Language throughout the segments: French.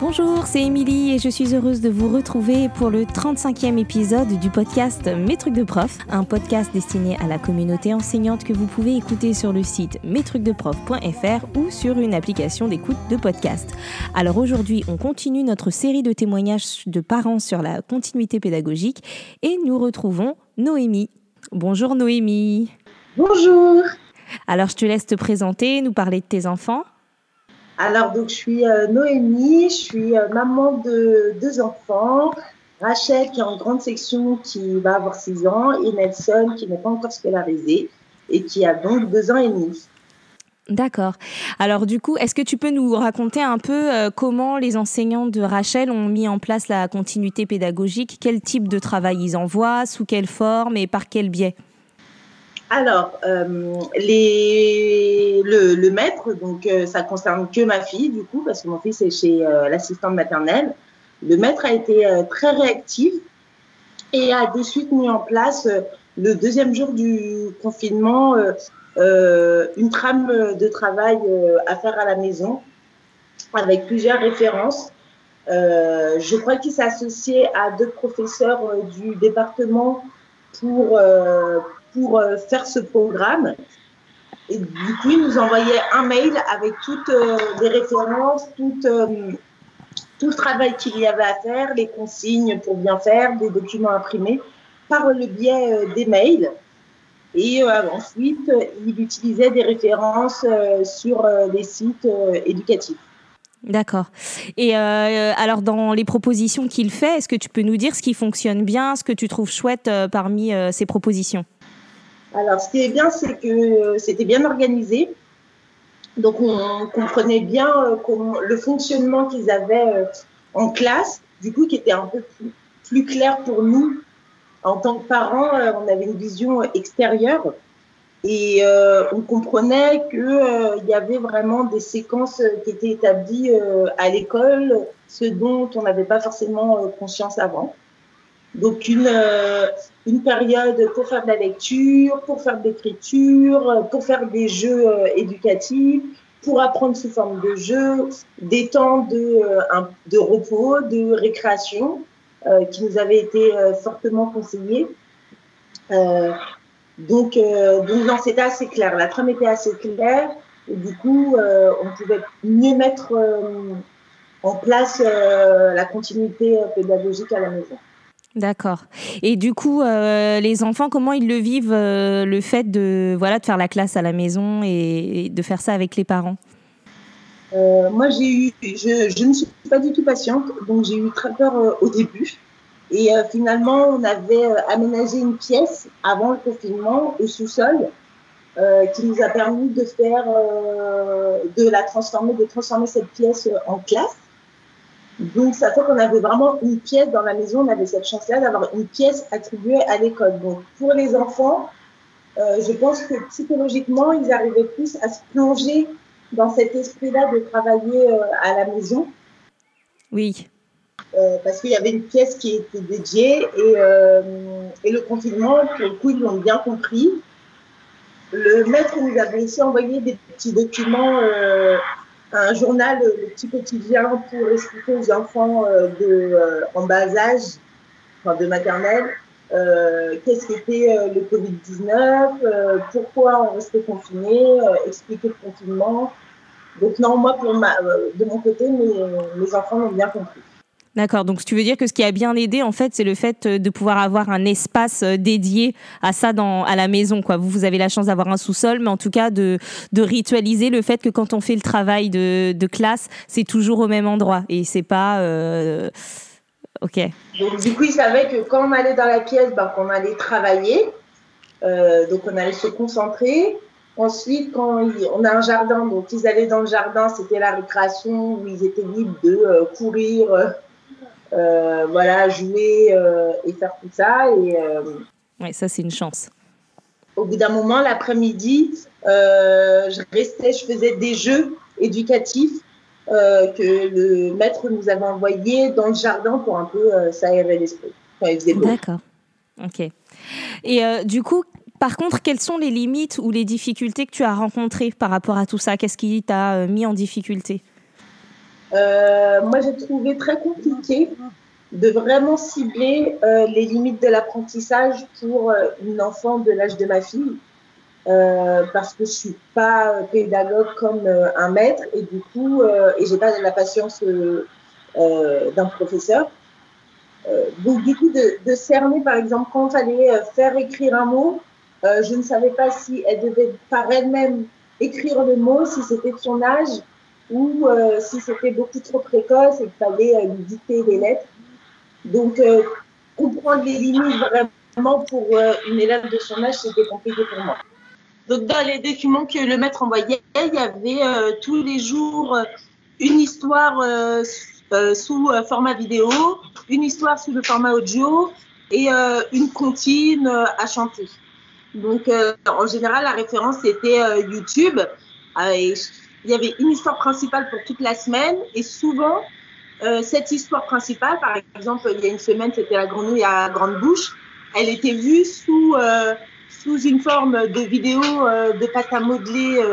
Bonjour, c'est Émilie et je suis heureuse de vous retrouver pour le 35e épisode du podcast Mes trucs de prof, un podcast destiné à la communauté enseignante que vous pouvez écouter sur le site mestrucsdeprof.fr ou sur une application d'écoute de podcast. Alors aujourd'hui, on continue notre série de témoignages de parents sur la continuité pédagogique et nous retrouvons Noémie. Bonjour Noémie. Bonjour. Alors je te laisse te présenter, nous parler de tes enfants. Alors, donc, je suis euh, Noémie, je suis euh, maman de deux enfants. Rachel, qui est en grande section, qui va avoir 6 ans, et Nelson, qui n'est pas encore scolarisé et qui a donc 2 ans et demi. D'accord. Alors du coup, est-ce que tu peux nous raconter un peu euh, comment les enseignants de Rachel ont mis en place la continuité pédagogique? Quel type de travail ils envoient? Sous quelle forme? Et par quel biais? Alors, euh, les, le, le, maître, donc euh, ça concerne que ma fille du coup, parce que mon fils est chez euh, l'assistante maternelle. Le maître a été très réactif et a de suite mis en place le deuxième jour du confinement une trame de travail à faire à la maison avec plusieurs références. je crois qu'il s'est associé à deux professeurs du département pour pour euh, faire ce programme. Et du coup, il nous envoyait un mail avec toutes euh, les références, tout, euh, tout le travail qu'il y avait à faire, les consignes pour bien faire, des documents imprimés par le biais des mails. Et ensuite, il utilisait des références sur les sites éducatifs. D'accord. Et alors, dans les propositions qu'il fait, est-ce que tu peux nous dire ce qui fonctionne bien, ce que tu trouves chouette parmi ces propositions? Alors, ce qui est bien, c'est que c'était bien organisé. Donc, on comprenait bien euh, le fonctionnement qu'ils avaient euh, en classe, du coup, qui était un peu plus, clair pour nous. En tant que parents, euh, on avait une vision extérieure et on comprenait qu'il y avait vraiment des séquences qui étaient établies à l'école, ce dont on n'avait pas forcément conscience avant. Donc une, euh, une période pour faire de la lecture, pour faire de l'écriture, pour faire des jeux euh, éducatifs, pour apprendre sous forme de jeux, des temps de, euh, de repos, de récréation, qui nous avaient été fortement conseillés. donc, donc non, c'était assez clair. La trame était assez claire. Et du coup, on pouvait mieux mettre en place la continuité pédagogique à la maison. D'accord. Et du coup, euh, les enfants, comment ils le vivent, euh, le fait de, voilà, de faire la classe à la maison et, de faire ça avec les parents? Euh, Moi, j'ai eu, je, je, ne suis pas du tout patiente, donc j'ai eu très peur au début. Et finalement, on avait aménagé une pièce avant le confinement au sous-sol qui nous a permis de faire, de la transformer, de transformer cette pièce en classe. Donc, ça fait qu'on avait vraiment une pièce dans la maison. On avait cette chance-là d'avoir une pièce attribuée à l'école. Donc, pour les enfants, euh, je pense que psychologiquement, ils arrivaient plus à se plonger dans cet esprit-là de travailler euh, à la maison. Oui. Euh, parce qu'il y avait une pièce qui était dédiée et, et le confinement, pour le coup, ils l'ont bien compris. Le maître nous avait aussi envoyé des petits documents un journal, le petit quotidien, pour expliquer aux enfants euh, de, euh, en bas âge, enfin de maternelle, euh, qu'est-ce qu'était le Covid-19, pourquoi on restait confiné, expliquer le confinement. Donc non, moi, pour ma, de mon côté, mes, mes enfants l'ont bien compris. D'accord. Donc, tu veux dire que ce qui a bien aidé, en fait, c'est le fait euh, de pouvoir avoir un espace euh, dédié à ça à la maison, quoi. Vous, vous avez la chance d'avoir un sous-sol, mais en tout cas, de, ritualiser le fait que quand on fait le travail de, classe, c'est toujours au même endroit et c'est pas. Euh... Ok. Donc, du coup, ils savaient que quand on allait dans la pièce, ben, qu'on allait travailler. Donc, on allait se concentrer. Ensuite, quand on a un jardin, donc ils allaient dans le jardin, c'était la récréation où ils étaient libres de courir, voilà, jouer euh, et faire tout ça. Et, euh, ouais, ça, c'est une chance. Au bout d'un moment, l'après-midi, je restais, je faisais des jeux éducatifs que le maître nous avait envoyés dans le jardin pour un peu s'aérer l'esprit. D'accord. Ok. Et du coup, par contre, quelles sont les limites ou les difficultés que tu as rencontrées par rapport à tout ça? Qu'est-ce qui t'a mis en difficulté? Moi, j'ai trouvé très compliqué de vraiment cibler les limites de l'apprentissage pour une enfant de l'âge de ma fille. parce que je suis pas pédagogue comme un maître et du coup et j'ai pas la patience d'un professeur euh, donc, du coup, de, cerner, par exemple, quand il fallait euh, faire écrire un mot, euh, je ne savais pas si elle devait par elle-même écrire le mot, si c'était de son âge ou si c'était beaucoup trop précoce qu'il fallait lui dicter des lettres. Donc, comprendre les limites vraiment pour une élève de son âge, c'était compliqué pour moi. Donc, dans les documents que le maître envoyait, il y avait tous les jours une histoire euh, sous euh, format vidéo, une histoire sous le format audio et euh, une comptine à chanter. Donc, en général, la référence c'était YouTube. Il y avait une histoire principale pour toute la semaine et souvent, cette histoire principale, par exemple, il y a une semaine, c'était la grenouille à grande bouche, elle était vue sous, sous une forme de vidéo de pâte à modeler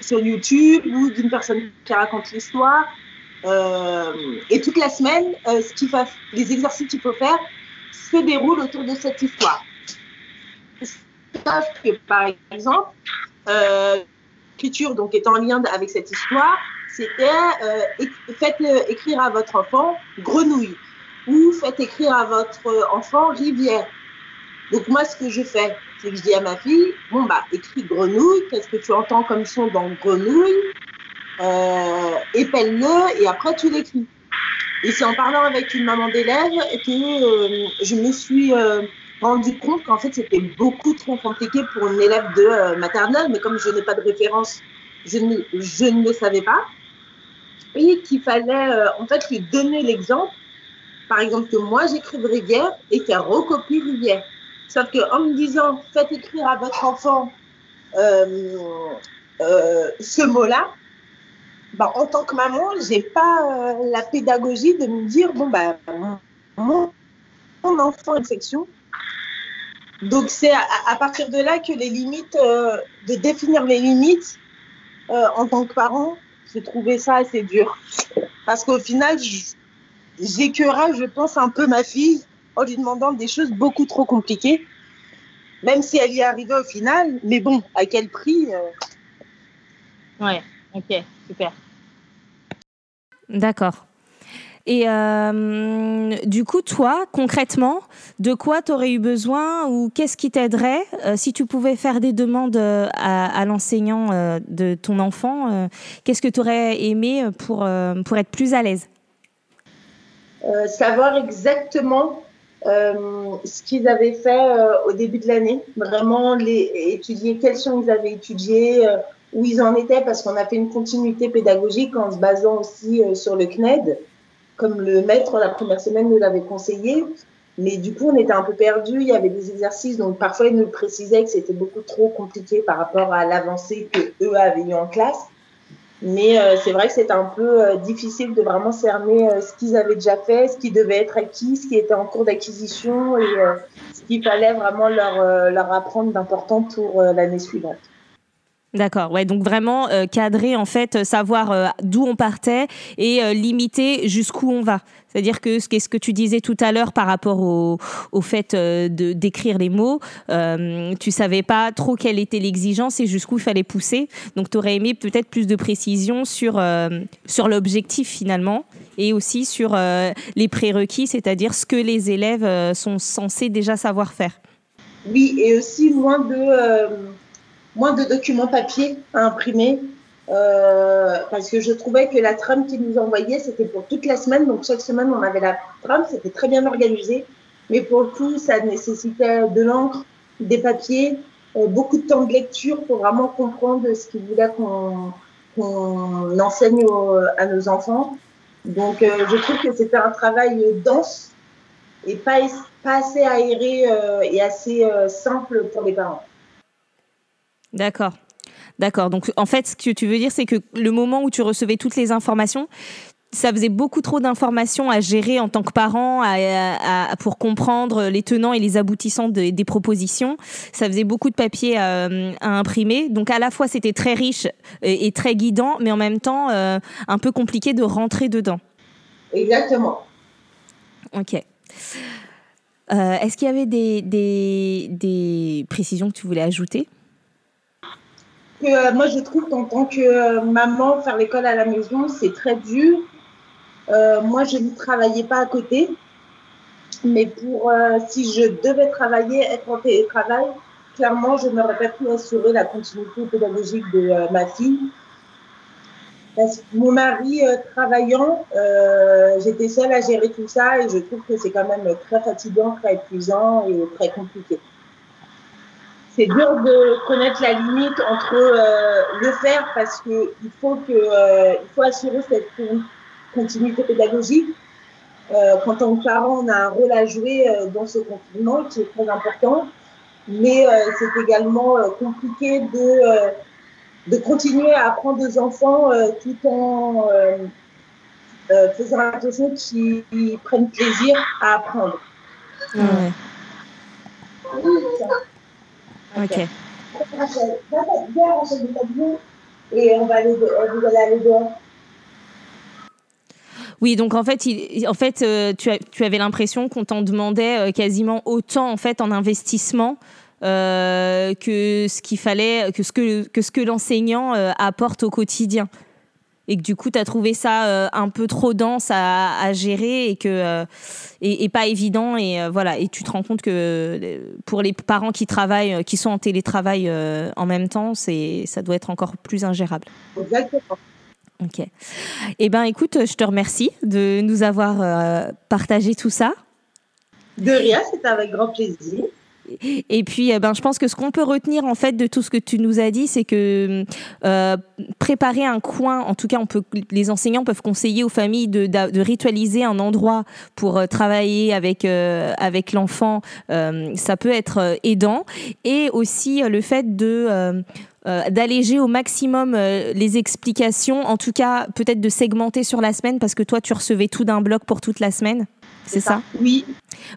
sur YouTube ou d'une personne qui raconte l'histoire euh, et toute la semaine, euh, ce qu'il les exercices qu'il faut faire se déroulent autour de cette histoire. Sauf que, par exemple, euh, l'écriture donc est en lien avec cette histoire, c'était euh, faites écrire à votre enfant grenouille ou faites écrire à votre enfant rivière. Donc moi, ce que je fais, c'est que je dis à ma fille, bon bah écris grenouille, qu'est-ce que tu entends comme son dans grenouille euh, épelle-le et après tu l'écris. Et c'est en parlant avec une maman d'élève que euh, je me suis euh, rendu compte qu'en fait c'était beaucoup trop compliqué pour une élève de euh, maternelle, mais comme je n'ai pas de référence, je ne, je ne le savais pas. Et qu'il fallait en fait lui donner l'exemple, par exemple que moi j'écrive rivière et qu'elle recopie rivière. Sauf qu'en me disant faites écrire à votre enfant ce mot-là, bah, en tant que maman, j'ai pas euh, la pédagogie de me dire bon bah mon, enfant une section. Donc c'est à, partir de là que les limites, euh, de définir les limites euh, en tant que parent, j'ai trouvé ça assez dur. Parce qu'au final, j'écœurais, je pense, un peu ma fille en lui demandant des choses beaucoup trop compliquées, même si elle y est arrivée au final. Mais bon, à quel prix Ouais, ok, super. D'accord. Et euh, du coup, toi, concrètement, de quoi tu aurais eu besoin ou qu'est-ce qui t'aiderait euh, si tu pouvais faire des demandes euh, à, l'enseignant de ton enfant Qu'est-ce que tu aurais aimé pour, pour être plus à l'aise? Savoir exactement ce qu'ils avaient fait au début de l'année, vraiment les, étudier quels sont ils avaient étudié, où ils en étaient parce qu'on a fait une continuité pédagogique en se basant aussi sur le CNED, comme le maître la première semaine nous l'avait conseillé. Mais du coup, on était un peu perdu. Il y avait des exercices, donc parfois ils nous précisaient que c'était beaucoup trop compliqué par rapport à l'avancée que eux avaient eu en classe. Mais euh, c'est vrai que c'était un peu euh, difficile de vraiment cerner ce qu'ils avaient déjà fait, ce qui devait être acquis, ce qui était en cours d'acquisition et ce qu'il fallait vraiment leur, leur apprendre d'important pour l'année suivante. D'accord, ouais, donc vraiment euh, cadrer en fait, euh, savoir euh, d'où on partait et limiter jusqu'où on va. C'est-à-dire que ce, ce que tu disais tout à l'heure par rapport au, au fait de d'écrire les mots, tu savais pas trop quelle était l'exigence et jusqu'où il fallait pousser. Donc tu aurais aimé peut-être plus de précision sur sur l'objectif finalement et aussi sur les prérequis, c'est-à-dire ce que les élèves sont censés déjà savoir faire. Oui, et aussi moins de moins de documents papier à imprimer. Euh, parce que je trouvais que la trame qu'ils nous envoyaient, c'était pour toute la semaine. Donc, chaque semaine, on avait la trame, c'était très bien organisé. Mais pour le coup, ça nécessitait de l'encre, des papiers, euh, beaucoup de temps de lecture pour vraiment comprendre ce qu'ils voulaient qu'on qu'on enseigne à nos enfants. Donc, euh, je trouve que c'était un travail dense et pas, pas assez aéré euh, et assez simple pour les parents. D'accord. D'accord. Donc, en fait, ce que tu veux dire, c'est que le moment où tu recevais toutes les informations, ça faisait beaucoup trop d'informations à gérer en tant que parent pour comprendre les tenants et les aboutissants des propositions. Ça faisait beaucoup de papier à, imprimer. Donc à la fois c'était très riche et, très guidant, mais en même temps un peu compliqué de rentrer dedans. Exactement. Ok. Est-ce qu'il y avait des, des précisions que tu voulais ajouter? Euh, moi, je trouve qu'en tant que euh, maman, faire l'école à la maison, c'est très dur. Euh, moi, je ne travaillais pas à côté. Mais pour si je devais travailler, être en télétravail, clairement, je n'aurais pas pu assurer la continuité pédagogique de ma fille. Parce que mon mari travaillant, j'étais seule à gérer tout ça et je trouve que c'est quand même très fatigant, très épuisant et très compliqué c'est dur de connaître la limite entre euh, le faire parce que il faut que euh, il faut assurer cette continuité pédagogique. Euh, quand on est parent, on a un rôle à jouer dans ce confinement qui est très important, mais c'est également compliqué de de continuer à apprendre des enfants tout en faisant attention qu'ils prennent plaisir à apprendre. Ok. Et on va aller, vous allez aller dehors. Oui, donc en fait, il, en fait euh, tu, as, tu, avais l'impression qu'on t'en demandait euh, quasiment autant en fait en investissement euh, que ce qu'il fallait, que ce que, que, ce que l'enseignant apporte au quotidien et que du coup tu as trouvé ça euh, un peu trop dense à, à gérer et que euh, et, pas évident et euh, voilà et tu te rends compte que pour les parents qui travaillent qui sont en télétravail en même temps c'est ça doit être encore plus ingérable. Exactement. Ok. Eh ben écoute, je te remercie de nous avoir partagé tout ça. De rien, c'était avec grand plaisir. Et puis, eh ben, je pense que ce qu'on peut retenir en fait de tout ce que tu nous as dit, c'est que euh, préparer un coin, en tout cas, on peut, les enseignants peuvent conseiller aux familles de, ritualiser un endroit pour euh, travailler avec euh, avec l'enfant. ça peut être aidant, et aussi le fait de d'alléger au maximum les explications, en tout cas peut-être de segmenter sur la semaine parce que toi tu recevais tout d'un bloc pour toute la semaine. C'est ça, Oui.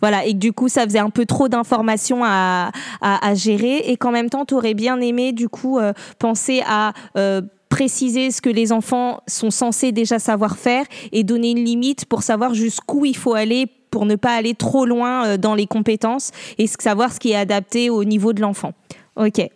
Voilà, et que du coup, ça faisait un peu trop d'informations à, à, gérer et qu'en même temps, tu aurais bien aimé, du coup, euh, penser à euh, préciser ce que les enfants sont censés déjà savoir faire et donner une limite pour savoir jusqu'où il faut aller pour ne pas aller trop loin euh, dans les compétences et savoir ce qui est adapté au niveau de l'enfant. Ok.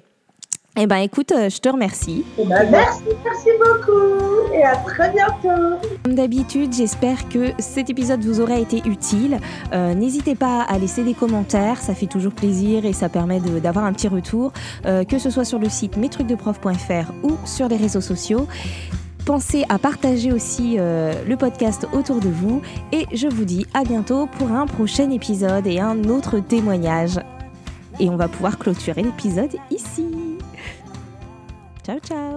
Eh ben écoute, euh, je te remercie. Eh ben, merci, merci beaucoup et à très bientôt. Comme d'habitude, j'espère que cet épisode vous aura été utile. Euh, n'hésitez pas à laisser des commentaires, ça fait toujours plaisir et ça permet d'avoir un petit retour, euh, que ce soit sur le site mestrucsdeprof.fr ou sur les réseaux sociaux. Pensez à partager aussi le podcast autour de vous et je vous dis à bientôt pour un prochain épisode et un autre témoignage. Et on va pouvoir clôturer l'épisode ici. Ciao, ciao